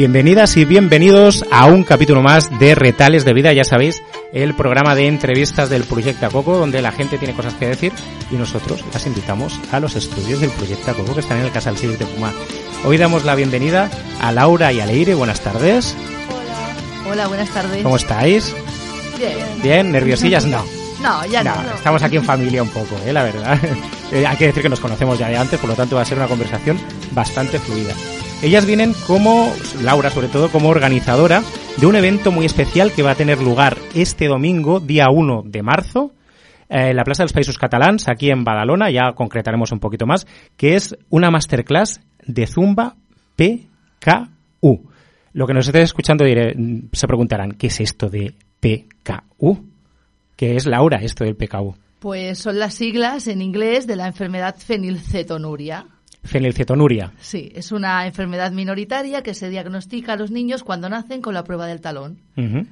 Bienvenidas y bienvenidos a un capítulo más de Retales de Vida, ya sabéis, el programa de entrevistas del Proyecto Coco, donde la gente tiene cosas que decir y nosotros las invitamos a los estudios del Proyecto Coco que están en el Casal Civil de Puma. Hoy damos la bienvenida a Laura y a Leire. Buenas tardes. Hola. Hola, buenas tardes. ¿Cómo estáis? Bien. ¿Bien? ¿Nerviosillas? No. No, ya no. no. Estamos aquí en familia un poco, ¿eh? la verdad. Eh, hay que decir que nos conocemos ya de antes, por lo tanto va a ser una conversación bastante fluida. Ellas vienen como, Laura sobre todo, como organizadora de un evento muy especial que va a tener lugar este domingo, día 1 de marzo, eh, en la Plaza de los Países Catalans, aquí en Badalona, ya concretaremos un poquito más, que es una masterclass de Zumba PKU. Lo que nos estés escuchando diré, se preguntarán, ¿qué es esto de PKU? ¿Qué es, Laura, esto del PKU? Pues son las siglas en inglés de la enfermedad fenilcetonuria. Fenilcetonuria. Sí, es una enfermedad minoritaria que se diagnostica a los niños cuando nacen con la prueba del talón. Uh -huh.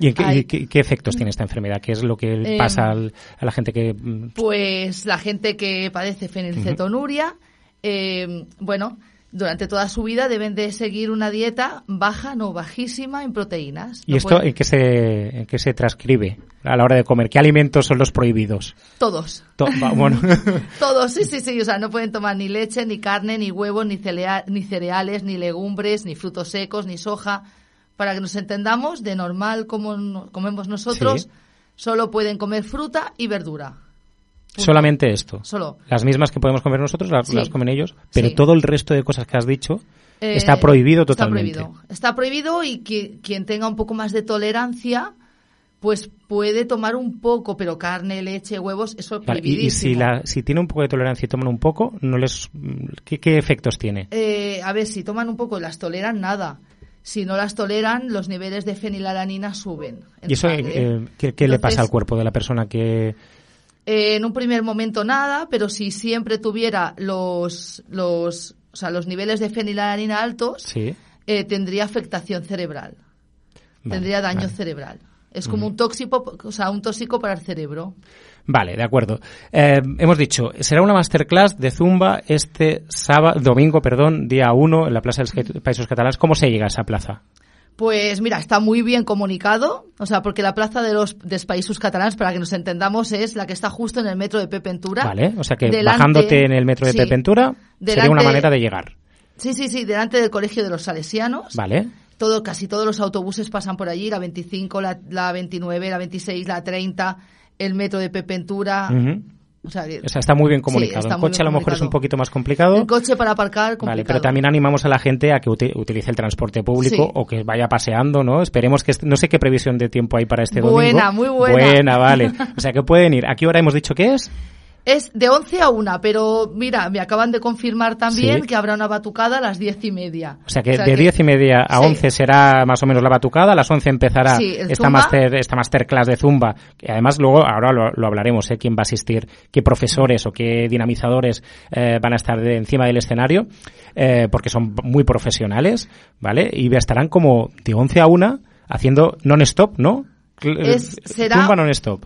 ¿Y, qué, Hay... qué, qué, efectos tiene esta enfermedad? ¿Qué es lo que eh, pasa al, a la gente que...? Pues la gente que padece fenilcetonuria, uh -huh. eh, bueno, durante toda su vida deben de seguir una dieta baja, no bajísima en proteínas. ¿Y no esto en qué, se, en qué se transcribe a la hora de comer? ¿Qué alimentos son los prohibidos? Todos. To bueno. Todos, sí, sí, sí. O sea, no pueden tomar ni leche, ni carne, ni huevos, ni, ni cereales, ni legumbres, ni frutos secos, ni soja. Para que nos entendamos, de normal como comemos nosotros, sí. solo pueden comer fruta y verdura. Punto. Solamente esto. Solo. Las mismas que podemos comer nosotros las, sí. las comen ellos, pero sí. todo el resto de cosas que has dicho eh, está prohibido totalmente. Está prohibido. Está prohibido y que, quien tenga un poco más de tolerancia pues puede tomar un poco, pero carne, leche, huevos, eso es vale, y, y, si, la, si tiene un poco de tolerancia y toman un poco, no les ¿qué, qué efectos tiene? Eh, a ver, si toman un poco, las toleran nada. Si no las toleran, los niveles de fenilalanina suben. ¿Y eso eh, ¿qué, qué Entonces, le pasa al cuerpo de la persona que eh, en un primer momento nada, pero si siempre tuviera los, los, o sea, los niveles de fenilalanina altos, sí. eh, tendría afectación cerebral. Vale, tendría daño vale. cerebral. Es como un tóxico, o sea, un tóxico para el cerebro. Vale, de acuerdo. Eh, hemos dicho, será una masterclass de Zumba este sábado, domingo, perdón, día 1 en la Plaza de los Países Catalanes. ¿Cómo se llega a esa plaza? Pues mira, está muy bien comunicado, o sea, porque la plaza de los Països Catalans, para que nos entendamos, es la que está justo en el metro de Pepe Ventura. Vale, o sea que delante, bajándote en el metro de sí, Pepe Ventura delante, sería una manera de llegar. Sí, sí, sí, delante del Colegio de los Salesianos. Vale. Todo, casi todos los autobuses pasan por allí, la 25, la, la 29, la 26, la 30, el metro de Pepe Ventura. Uh -huh. O sea, o sea, está muy bien comunicado. Sí, en coche a lo mejor es un poquito más complicado. En coche para aparcar, complicado. Vale, pero también animamos a la gente a que utilice el transporte público sí. o que vaya paseando, ¿no? Esperemos que... No sé qué previsión de tiempo hay para este buena, domingo. Buena, muy buena. Buena, vale. O sea, que pueden ir. ¿A qué hora hemos dicho que es? Es de 11 a 1, pero mira, me acaban de confirmar también ¿Sí? que habrá una batucada a las 10 y media. O sea que o sea de que... 10 y media a sí. 11 será más o menos la batucada, a las 11 empezará sí, esta, master, esta masterclass de Zumba, que además luego, ahora lo, lo hablaremos, ¿eh? quién va a asistir, qué profesores o qué dinamizadores eh, van a estar de encima del escenario, eh, porque son muy profesionales, ¿vale? Y estarán como de 11 a 1 haciendo non-stop, ¿no? Es, será, non-stop.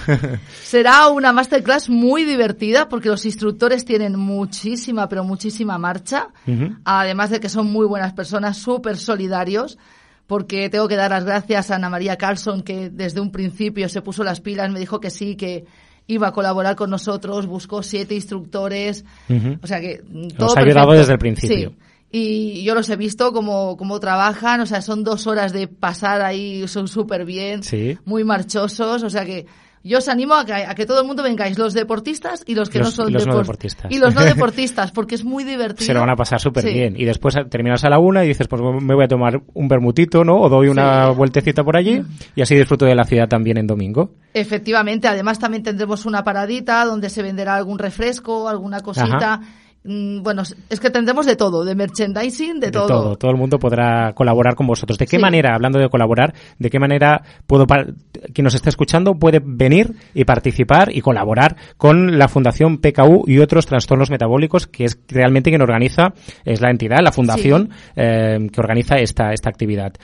será una masterclass muy divertida porque los instructores tienen muchísima, pero muchísima marcha. Uh -huh. Además de que son muy buenas personas, súper solidarios. Porque tengo que dar las gracias a Ana María Carlson, que desde un principio se puso las pilas, me dijo que sí, que iba a colaborar con nosotros, buscó siete instructores. Uh -huh. O sea que todo. Nos ha ayudado desde el principio. Sí y yo los he visto como, como trabajan, o sea, son dos horas de pasar ahí, son súper bien, sí. muy marchosos, o sea que yo os animo a que, a que todo el mundo vengáis, los deportistas y los que los, no son los depor no deportistas. Y los no deportistas, porque es muy divertido. Se lo van a pasar súper sí. bien. Y después terminas a la una y dices, pues me voy a tomar un bermutito, ¿no? O doy una sí. vueltecita por allí y así disfruto de la ciudad también en domingo. Efectivamente, además también tendremos una paradita donde se venderá algún refresco, alguna cosita. Ajá bueno, es que tendremos de todo, de merchandising, de, de todo. todo. Todo el mundo podrá colaborar con vosotros. ¿De qué sí. manera, hablando de colaborar, de qué manera puedo, quien nos está escuchando puede venir y participar y colaborar con la Fundación PKU y otros trastornos metabólicos, que es realmente quien organiza, es la entidad, la fundación sí. eh, que organiza esta, esta actividad?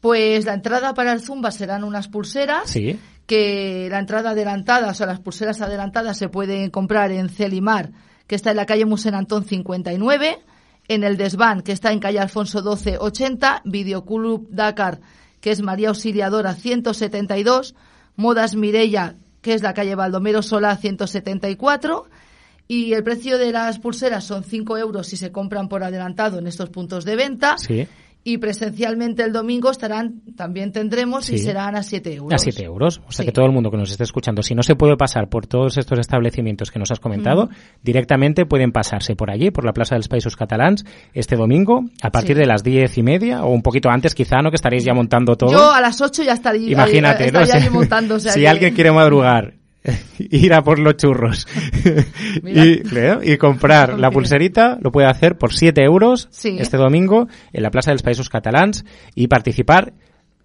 Pues la entrada para el Zumba serán unas pulseras. Sí. Que la entrada adelantada, o sea, las pulseras adelantadas se pueden comprar en Celimar que está en la calle Musén Antón 59, En el Desván, que está en calle Alfonso 12, 80. Videoclub Dakar, que es María Auxiliadora 172. Modas Mirella, que es la calle Baldomero Sola 174. Y el precio de las pulseras son 5 euros si se compran por adelantado en estos puntos de venta. Sí y presencialmente el domingo estarán, también tendremos y serán a 7 euros. A 7 euros. O sea que todo el mundo que nos esté escuchando, si no se puede pasar por todos estos establecimientos que nos has comentado, directamente pueden pasarse por allí, por la Plaza de los Países Catalans, este domingo, a partir de las diez y media o un poquito antes quizá, ¿no? Que estaréis ya montando todo. Yo a las 8 ya estaría, Imagínate, estaría montando. si alguien quiere madrugar ir a por los churros y, y, comprar la pulserita, lo puede hacer por 7 euros este domingo en la Plaza de los Países Catalans y participar.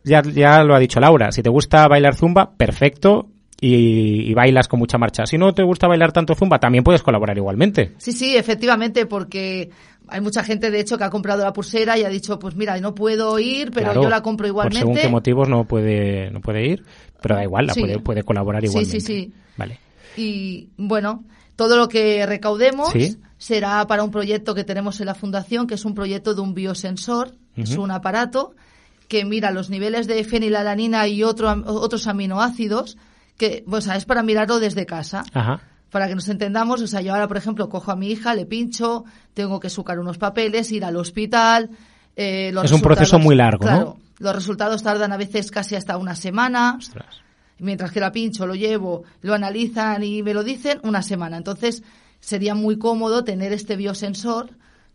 Ya, ya lo ha dicho Laura, si te gusta bailar zumba, perfecto, y, bailas con mucha marcha. Si no te gusta bailar tanto zumba, también puedes colaborar igualmente. Sí, sí, efectivamente, porque hay mucha gente, de hecho, que ha comprado la pulsera y ha dicho, pues mira, no puedo ir, pero yo la compro igualmente. Por según qué motivos no puede, no puede ir, pero da igual, la puede, puede colaborar igualmente. Sí, sí, sí. Vale. Y bueno, todo lo que recaudemos será para un proyecto que tenemos en la Fundación, que es un proyecto de un biosensor, es un aparato que mira los niveles de fenilalanina y otro, otros aminoácidos que, o sea, es para mirarlo desde casa. Para que nos entendamos, o sea, yo ahora, por ejemplo, cojo a mi hija, le pincho, tengo que sucar unos papeles, ir al hospital. Eh, es un proceso muy largo, claro, Los resultados tardan a veces casi hasta una semana. Mientras que la pincho, lo llevo, lo analizan y me lo dicen, una semana. Entonces, sería muy cómodo tener este biosensor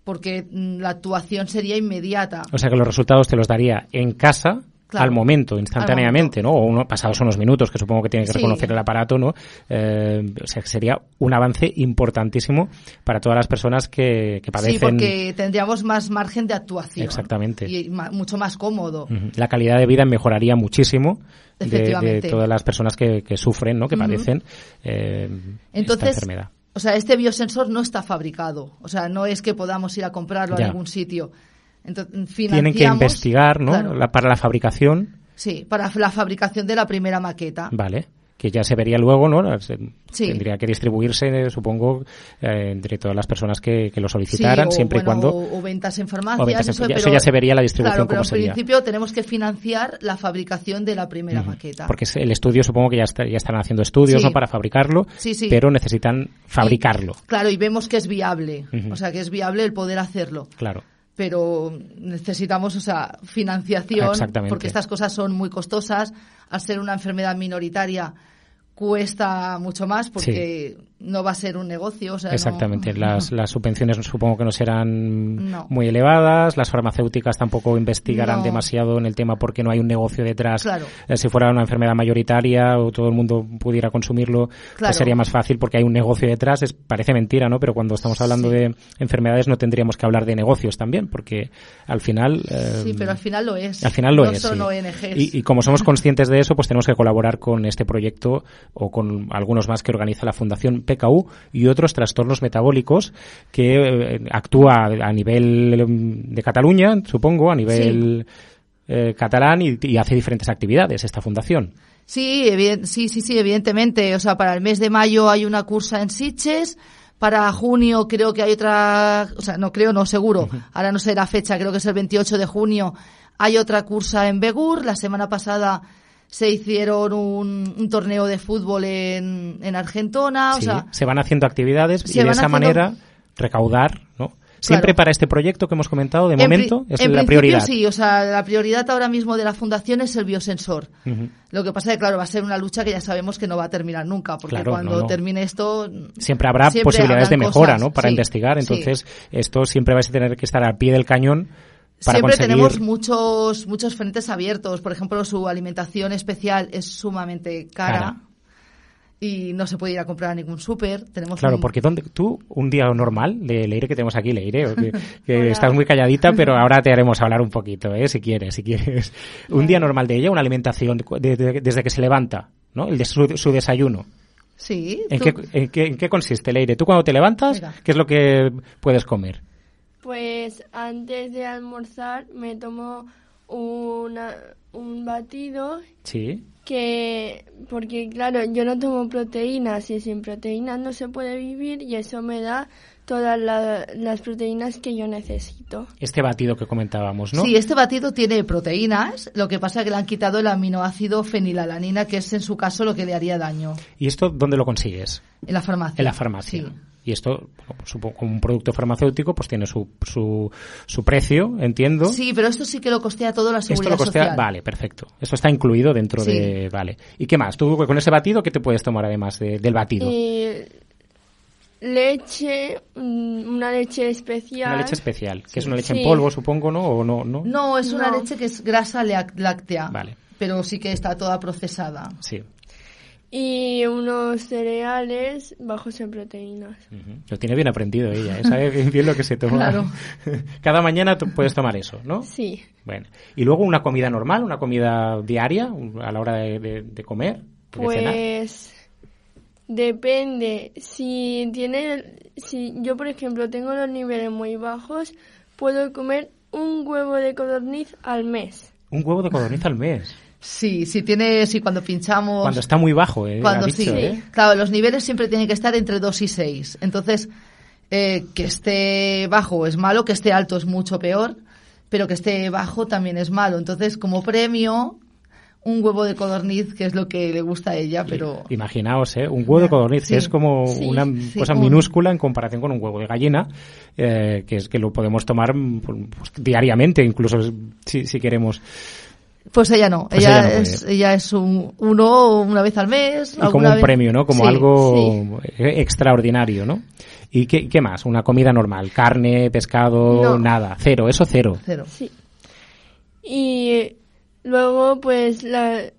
porque mm, la actuación sería inmediata. O sea que los resultados te los daría en casa al momento, instantáneamente, ¿no? O uno, pasados unos minutos, que supongo que tiene que reconocer el aparato, ¿no? Eh, o sea, sería un avance importantísimo para todas las personas que, que padecen. Sí, porque tendríamos más margen de actuación. Exactamente. Y mucho más cómodo. La calidad de vida mejoraría muchísimo de, todas las personas que, que sufren, ¿no? Que padecen eh, Entonces, esta enfermedad. O sea, este biosensor no está fabricado. O sea, no es que podamos ir a comprarlo en algún sitio tienen que investigar, ¿no? para la fabricación. Sí, para la fabricación de la primera maqueta. Vale que ya se vería luego, ¿no? Tendría que distribuirse, supongo, eh, entre todas las personas que, lo solicitaran, siempre y cuando... O, ventas en farmacias. eso, ya, se vería la distribución claro, pero en principio tenemos que financiar la fabricación de la primera maqueta. Porque el estudio, supongo que ya, ya están haciendo estudios, ¿no? Para fabricarlo, pero necesitan fabricarlo. claro, y vemos que es viable. O sea, que es viable el poder hacerlo. Claro pero necesitamos, o sea, financiación, porque estas cosas son muy costosas. Al ser una enfermedad minoritaria, cuesta mucho más porque no va a ser un negocio. Exactamente, las, las subvenciones supongo que no serán muy elevadas, las farmacéuticas tampoco investigarán demasiado en el tema porque no hay un negocio detrás. Eh, si fuera una enfermedad mayoritaria o todo el mundo pudiera consumirlo, pues sería más fácil porque hay un negocio detrás. Es, parece mentira, ¿no? Pero cuando estamos hablando de enfermedades no tendríamos que hablar de negocios también, porque al final... sí, eh, pero al final lo es. Al final lo es. Son Y, y como somos conscientes de eso, pues tenemos que colaborar con este proyecto o con algunos más que organiza la Fundación PKU y otros trastornos metabólicos que eh, actúa a nivel em, de Cataluña, supongo, a nivel eh, catalán y, hace diferentes actividades esta fundación. Sí, sí, sí, sí, evidentemente. O sea, para el mes de mayo hay una cursa en Siches. Para junio creo que hay otra, o sea, no creo, no seguro. Ahora no sé la fecha, creo que es el 28 de junio. Hay otra cursa en Begur. La semana pasada se hicieron un, torneo de fútbol en, en Argentona. o sea, se van haciendo actividades y de esa manera recaudar, ¿no? Siempre para este proyecto que hemos comentado, de momento, es la prioridad. Sí, o sea, la prioridad ahora mismo de la fundación es el biosensor. Lo que pasa es que, claro, va a ser una lucha que ya sabemos que no va a terminar nunca, porque cuando termine esto... Siempre habrá posibilidades de mejora, ¿no? Para investigar, entonces esto siempre va a tener que estar al pie del cañón Siempre tenemos muchos, muchos frentes abiertos. Por ejemplo, su alimentación especial es sumamente cara. Y no se puede ir a comprar a ningún súper. Tenemos claro, porque donde, tú, un día normal, de Leire que tenemos aquí, Leire, que, que estás muy calladita, pero ahora te haremos hablar un poquito, ¿eh? si quieres, si quieres. Un día normal de ella, una alimentación desde que se levanta, ¿no? El de su, desayuno. Sí. ¿En, qué, en, qué, ¿En qué consiste, Leire? Tú cuando te levantas, ¿qué es lo que puedes comer? Pues antes de almorzar me tomo una, un batido Sí. que, porque claro, yo no tomo proteínas y sin proteínas no se puede vivir y eso me da todas la- las proteínas que yo necesito. Este batido que comentábamos, ¿no? Sí, este batido tiene proteínas, lo que pasa es que le han quitado el aminoácido fenilalanina, que es en su caso lo que le haría daño. ¿Y esto dónde lo consigues? En la farmacia. En la farmacia. Sí. Y esto, bueno, pues supongo, como un producto farmacéutico, pues tiene su, su, su precio, entiendo. Sí, pero esto sí que lo costea todo la Esto seguridad lo costea, social. vale, perfecto. Eso está incluido dentro Sí. de, vale. ¿Y qué más? Tú con ese batido, ¿qué te puedes tomar además de- del batido? Y leche, mm, una leche especial. Una leche especial, que es una leche en polvo, supongo, ¿no? O no, no. No, es una No. leche que es grasa láctea. Vale. Pero sí que está toda procesada. Sí. Y unos cereales bajos en proteínas. Lo tiene bien aprendido ella, ¿eh? sabe bien- bien lo que se toma. Claro. Cada mañana tú puedes tomar eso, ¿no? Sí. Bueno. Y luego una comida normal, una comida diaria, a la hora de, de- de comer, de cenar. Pues depende. Si tiene, si yo por ejemplo tengo los niveles muy bajos, puedo comer un huevo de codorniz al mes. Un huevo de codorniz al mes. Sí, sí tiene, sí, cuando pinchamos. Cuando está muy bajo, ¿eh? Cuando dicho, sí. ¿eh? Claro, los niveles siempre tienen que estar entre 2 y 6. Entonces, eh, que esté bajo es malo, que esté alto es mucho peor, pero que esté bajo también es malo. Entonces, como premio, un huevo de codorniz, que es lo que le gusta a ella, pero... Imaginaos, ¿eh? Un huevo de codorniz, Sí. que es como Sí, una sí, cosa un- minúscula en comparación con un huevo de gallina, eh, que es que lo podemos tomar mm, pues, diariamente, incluso si, si queremos. Pues ella no, Pues ella, ella no es, ella es un, uno una vez al mes. Y como un vez- premio, ¿no? Como Sí, algo eh, extraordinario, ¿no? ¿Y qué, qué más? Una comida normal, carne, pescado, No. nada, cero, eso cero. Cero. Sí. Y luego pues las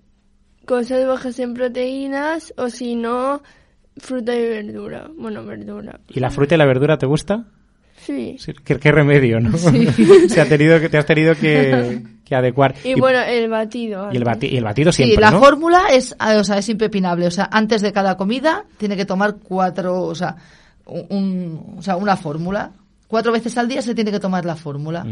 cosas bajas en proteínas o si no fruta y verdura. Bueno, verdura. ¿Y la fruta y la verdura te gusta? Sí. Sí, ¿Qué, qué remedio, no? Se ha tenido que, te has tenido que, que adecuar. Y, bueno, el batido. y el, bati- y el batido Sí, siempre, la ¿no? fórmula es, ah, o sea, es impepinable. O sea, antes de cada comida tiene que tomar cuatro, o sea, un, o sea, una fórmula. Cuatro veces al día se tiene que tomar la fórmula.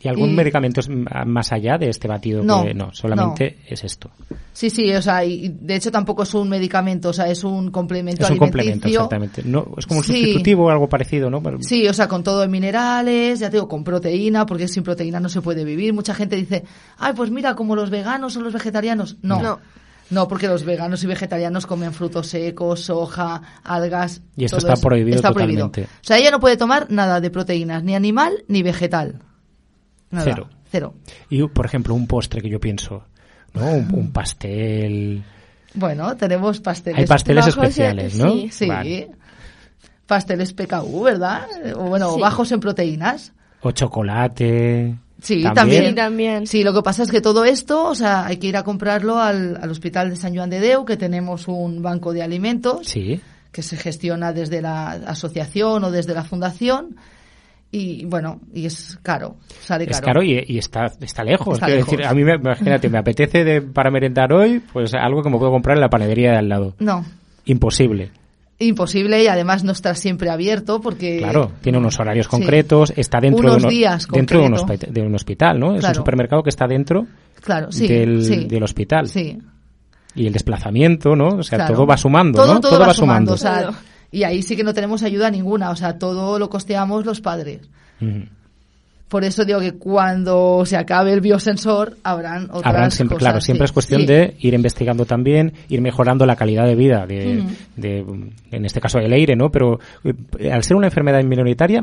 ¿Y algún Y- medicamento más allá de este batido? No, que, no, solamente es esto. Sí, sí, o sea, y de hecho tampoco es un medicamento, o sea, es un complemento Es un complemento, exactamente. No, es como un Sí. sustitutivo o algo parecido, ¿no? Pero- Sí, o sea, con todo en minerales, ya te digo, con proteína, porque sin proteína no se puede vivir. Mucha gente dice, ay, pues mira, como los veganos o los vegetarianos. No. No. No, porque los veganos y vegetarianos comen frutos secos, soja, algas. Y esto todo está prohibido Está prohibido. totalmente. O sea, ella no puede tomar nada de proteínas, ni animal ni vegetal. Nada. Cero. Cero. Y, por ejemplo, un postre que yo pienso, ¿no? Un, un pastel. Bueno, tenemos pasteles. Hay pasteles Bajos, especiales, ¿no? sí. Sí. Vale. Pasteles PKU, ¿verdad? O bueno, Sí. bajos en proteínas. O chocolate. Sí, Sí, también. también. Sí, lo que pasa es que todo esto, o sea, hay que ir a comprarlo al, al Hospital de San Joan de Deu, que tenemos un banco de alimentos Sí. que se gestiona desde la asociación o desde la fundación. Y bueno, y es caro, sale Es caro. y, y está, está lejos. Está Quiero lejos. decir, a mí, me, imagínate, me apetece de, para merendar hoy, pues algo que me puedo comprar en la panadería de al lado. No, Imposible. imposible y además no está siempre abierto porque... Claro, tiene unos horarios Sí. concretos, está dentro, Unos de, uno- días dentro de, un concreto. hospi- de un hospital, ¿no? Es un supermercado que está dentro Claro, sí, del, sí. del hospital. Sí, Y el desplazamiento, ¿no? O sea, claro. todo va sumando, todo, ¿no? Todo, va sumando, o Todo. sea, y ahí sí que no tenemos ayuda ninguna, o sea, todo lo costeamos los padres. Por eso digo que cuando se acabe el biosensor habrán otras Habrán siempre, cosas, claro, siempre sí. es cuestión Sí. de ir investigando también, ir mejorando la calidad de vida, de, en este caso del aire, ¿no? Pero eh, al ser una enfermedad minoritaria,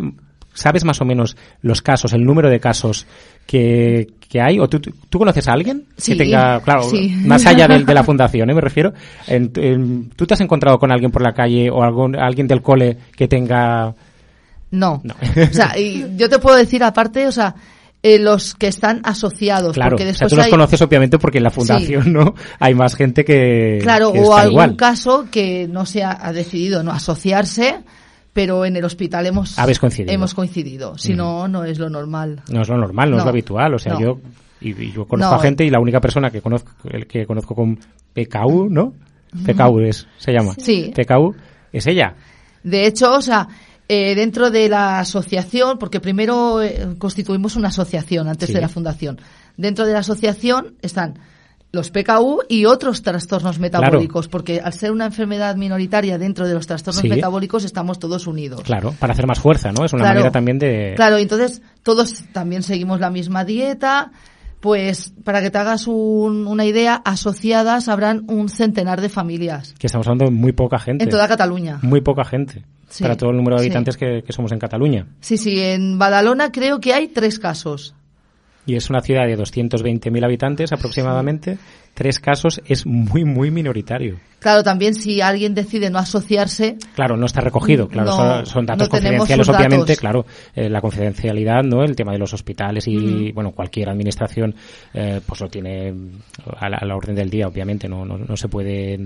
¿sabes más o menos los casos, el número de casos que, que hay? ¿O tú, tú conoces a alguien Sí, que tenga, claro, sí. más allá de, de la fundación, ¿eh? me refiero? En- en- ¿Tú te has encontrado con alguien por la calle o algún, alguien del cole que tenga... No. No. o sea, y yo te puedo decir aparte, o sea, eh, los que están asociados, Claro, porque o sea, después tú los hay, conoces obviamente porque en la fundación, ¿no? Hay más gente que, claro, que o está algún igual. caso que no se ha, ha decidido no asociarse, pero en el hospital hemos Habéis coincidido. hemos coincidido. Si no, no es lo normal. No es lo normal, no, es lo habitual. O sea, no. yo y, y yo conozco No, a gente y la única persona que conozco el que conozco con PKU, ¿no? PKU es, se llama. Sí. PKU es ella. De hecho, o sea, Eh, dentro de la asociación, porque primero eh, constituimos una asociación antes Sí. de la fundación. Dentro de la asociación están los PKU y otros trastornos metabólicos, porque al ser una enfermedad minoritaria dentro de los trastornos Sí. metabólicos estamos todos unidos. Claro, para hacer más fuerza, ¿no? Es una Claro. manera también de... Claro, entonces todos también seguimos la misma dieta. Pues para que te hagas un- una idea, asociadas habrán un centenar de familias Que estamos hablando de muy poca gente. en toda Cataluña. Muy poca gente. Sí, Para todo el número de sí. habitantes que, que somos en Cataluña. Sí, sí, en Badalona creo que hay tres casos. Y es una ciudad de 220.000 habitantes aproximadamente. Tres casos es muy, muy minoritario. Claro, también si alguien decide no asociarse, Claro, no está recogido, claro, No, son, son datos no confidenciales, obviamente, datos. claro, eh, la confidencialidad, ¿no? El tema de los hospitales y, bueno, cualquier administración, eh, pues lo tiene a la, a la orden del día, obviamente, no, no, no se puede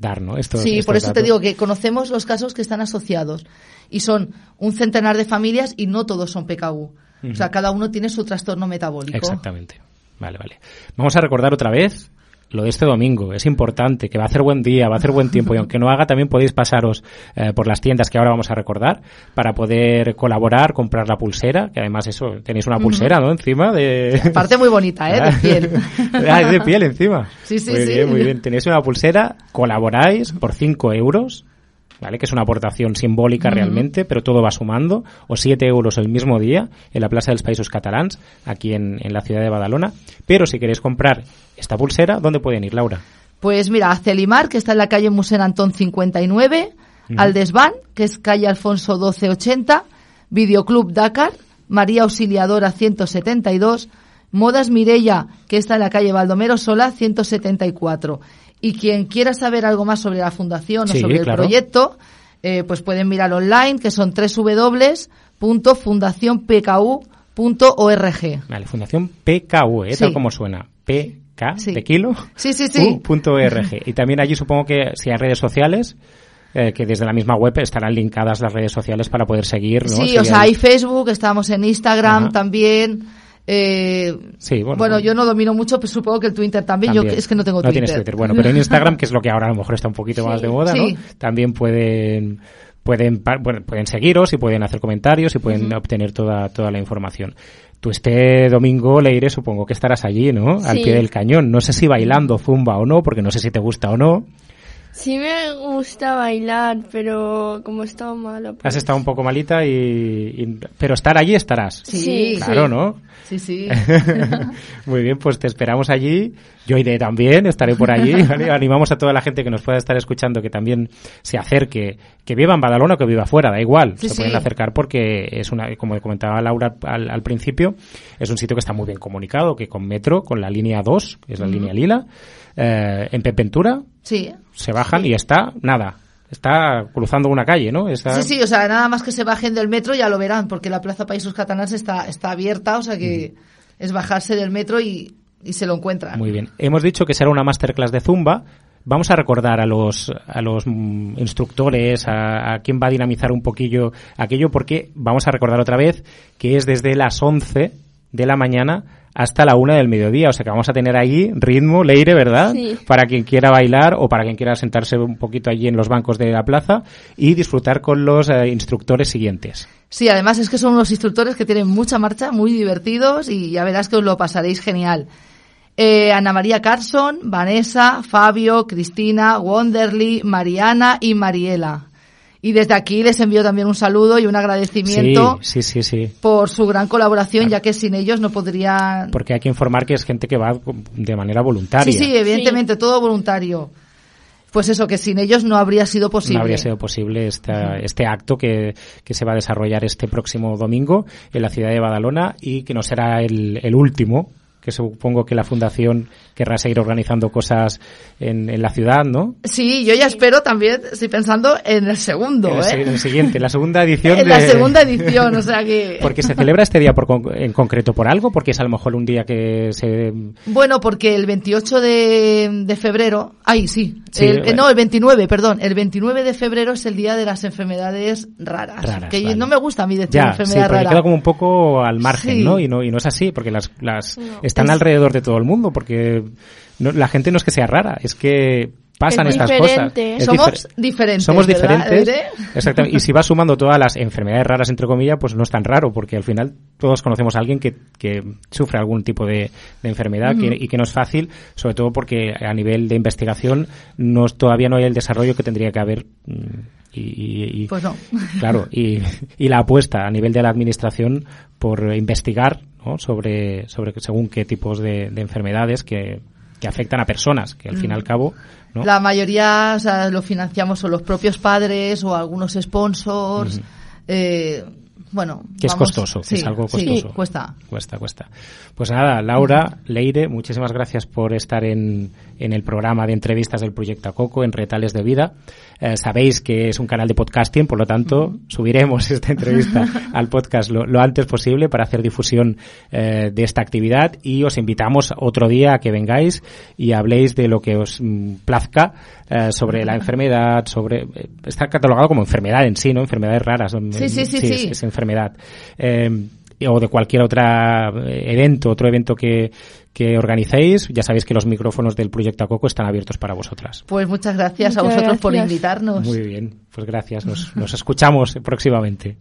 dar, ¿no? Estos, sí, estos por eso te digo que conocemos los casos que están asociados y son un centenar de familias y no todos son PKU. O sea, cada uno tiene su trastorno metabólico. Exactamente. Vale, vale. Vamos a recordar otra vez lo de este domingo. Es importante, que va a hacer buen día, va a hacer buen tiempo y aunque no haga, también podéis pasaros eh, por las tiendas que ahora vamos a recordar para poder colaborar, comprar la pulsera, que además eso, tenéis una pulsera, ¿no? Encima de... Parte muy bonita, ¿eh? De piel. ah, es de piel encima. Sí, sí, muy sí. bien, muy bien. Tenéis una pulsera, colaboráis por 5 euros. ¿Vale? Que es una aportación simbólica realmente, pero todo va sumando. O 7 euros el mismo día en la Plaza dels Països Catalans, aquí en, en la ciudad de Badalona. Pero si queréis comprar esta pulsera, ¿dónde pueden ir, Laura? Pues mira, a Celimar, que está en la calle Musén Antón 59, al Desván, que es calle Alfonso 1280, Videoclub Dakar, María Auxiliadora 172, Modas Mirella, que está en la calle Baldomero Sola 174. Y quien quiera saber algo más sobre la fundación Sí, o sobre claro. el proyecto, eh, pues pueden mirar online, que son www.fundacionpku.org. Vale, Fundación PKU, ¿eh? Sí. Tal como suena. PK Sí. de kilo. Sí, sí, sí. U .org. Y también allí supongo que si hay redes sociales, eh, que desde la misma web estarán linkadas las redes sociales para poder seguir, ¿no? Sí, o sea, hay Facebook, estamos en Instagram Ajá. también. Eh, Sí, bueno. yo no domino mucho, pero supongo que el Twitter también. Yo es que no tengo no Twitter. tienes Twitter. Bueno, pero en Instagram, que es lo que ahora a lo mejor está un poquito Sí. más de moda, Sí. ¿no? También pueden pueden bueno, pueden seguiros y pueden hacer comentarios y pueden obtener toda toda la información. Tú este domingo, Leire, supongo que estarás allí, ¿no? Al pie del cañón. No sé si bailando zumba o no, porque no sé si te gusta o no. Sí me gusta bailar, pero como he estado mala... Has pues- estado un poco malita y, y- pero estar allí estarás. Sí, Sí. Claro, ¿no? Sí, sí. Muy bien, pues te esperamos allí. Yo iré también, estaré por allí. ¿vale? Animamos a toda la gente que nos pueda estar escuchando que también se acerque, que viva en Badalona o que viva fuera, da igual. Sí, se sí. pueden acercar porque es una, como comentaba Laura al, al principio, es un sitio que está muy bien comunicado, que con metro, con la línea 2, que es la línea lila, eh, en Pepentura Sí. se bajan y está, nada, está cruzando una calle, ¿no? Está- Sí, sí, o sea, nada más que se bajen del metro ya lo verán, porque la Plaza Países Catalans está, está abierta, o sea que es bajarse del metro y, y se lo encuentran. Muy bien. Hemos dicho que será una masterclass de Zumba. Vamos a recordar a los, a los mm, instructores, a, a quién va a dinamizar un poquillo aquello, porque vamos a recordar otra vez que es desde las 11 de la mañana hasta la una del mediodía. O sea que vamos a tener ahí ritmo, leire, ¿verdad? Sí. Para quien quiera bailar o para quien quiera sentarse un poquito allí en los bancos de la plaza y disfrutar con los eh, instructores siguientes. Sí, además es que son unos instructores que tienen mucha marcha, muy divertidos y ya verás que os lo pasaréis genial. Eh, Ana María Carson, Vanessa, Fabio, Cristina, Wonderly, Mariana y Mariela. Y desde aquí les envío también un saludo y un agradecimiento Sí, sí, sí, por su gran colaboración, ya que sin ellos no podrían... Porque hay que informar que es gente que va de manera voluntaria. Sí, sí, evidentemente, todo voluntario. Pues eso, que sin ellos no habría sido posible. No habría sido posible esta- este acto que, que se va a desarrollar este próximo domingo en la ciudad de Badalona y que no será el, el último, que supongo que la Fundación querrá seguir organizando cosas en, en la ciudad, ¿no? Sí, yo ya espero también, estoy pensando en el segundo, En el, se- en ¿eh? el siguiente, la segunda edición En la de- segunda edición, o sea que... Porque se celebra este día por con- en concreto por algo, porque es a lo mejor un día que se... Bueno, porque el 28 de, de febrero, ay, sí, Sí, el- eh, bueno. no, el 29, perdón, el 29 de febrero es el día de las enfermedades raras. Raras, que vale. no me gusta a mí decir Ya, sí, enfermedad porque rara. queda como un poco al margen, Sí. ¿no? Y no y no es así, porque las, las No. Están Es- alrededor de todo el mundo, porque no- la gente no es que sea rara, es que pasan Es estas diferente. cosas. Es Somos difer- diferentes. Somos ¿verdad, diferentes. Exactamente. Y si vas sumando todas las enfermedades raras, entre comillas, pues no es tan raro, porque al final todos conocemos a alguien que, que sufre algún tipo de, de enfermedad que- y que no es fácil, sobre todo porque a nivel de investigación no, todavía no hay el desarrollo que tendría que haber. mm, y- y- Pues no. Claro, y, y la apuesta a nivel de la administración por investigar ¿no? sobre, sobre según qué tipos de, de enfermedades que, que afectan a personas, que al fin y al cabo. ¿no? La mayoría o sea, lo financiamos o los propios padres o algunos sponsors. eh, bueno, Que es costoso, que sí, es algo sí, costoso. cuesta. Cuesta, cuesta. Pues nada, Laura, Leire, muchísimas gracias por estar en, en el programa de entrevistas del Proyecto Coco en Retales de Vida. Eh, sabéis que es un canal de podcasting, por lo tanto, subiremos esta entrevista al podcast lo, lo antes posible para hacer difusión eh, de esta actividad y os invitamos otro día a que vengáis y habléis de lo que os mm, plazca eh, sobre la enfermedad, sobre... está catalogado como enfermedad en sí, ¿no? Enfermedades raras. Sí, sí, sí, es- sí. es enfermedad. O de cualquier otro evento, otro evento que, que organicéis, ya sabéis que los micrófonos del Proyecto Acoco están abiertos para vosotras. Pues muchas gracias a vosotros por invitarnos. Muy bien, pues gracias. Nos, nos escuchamos próximamente.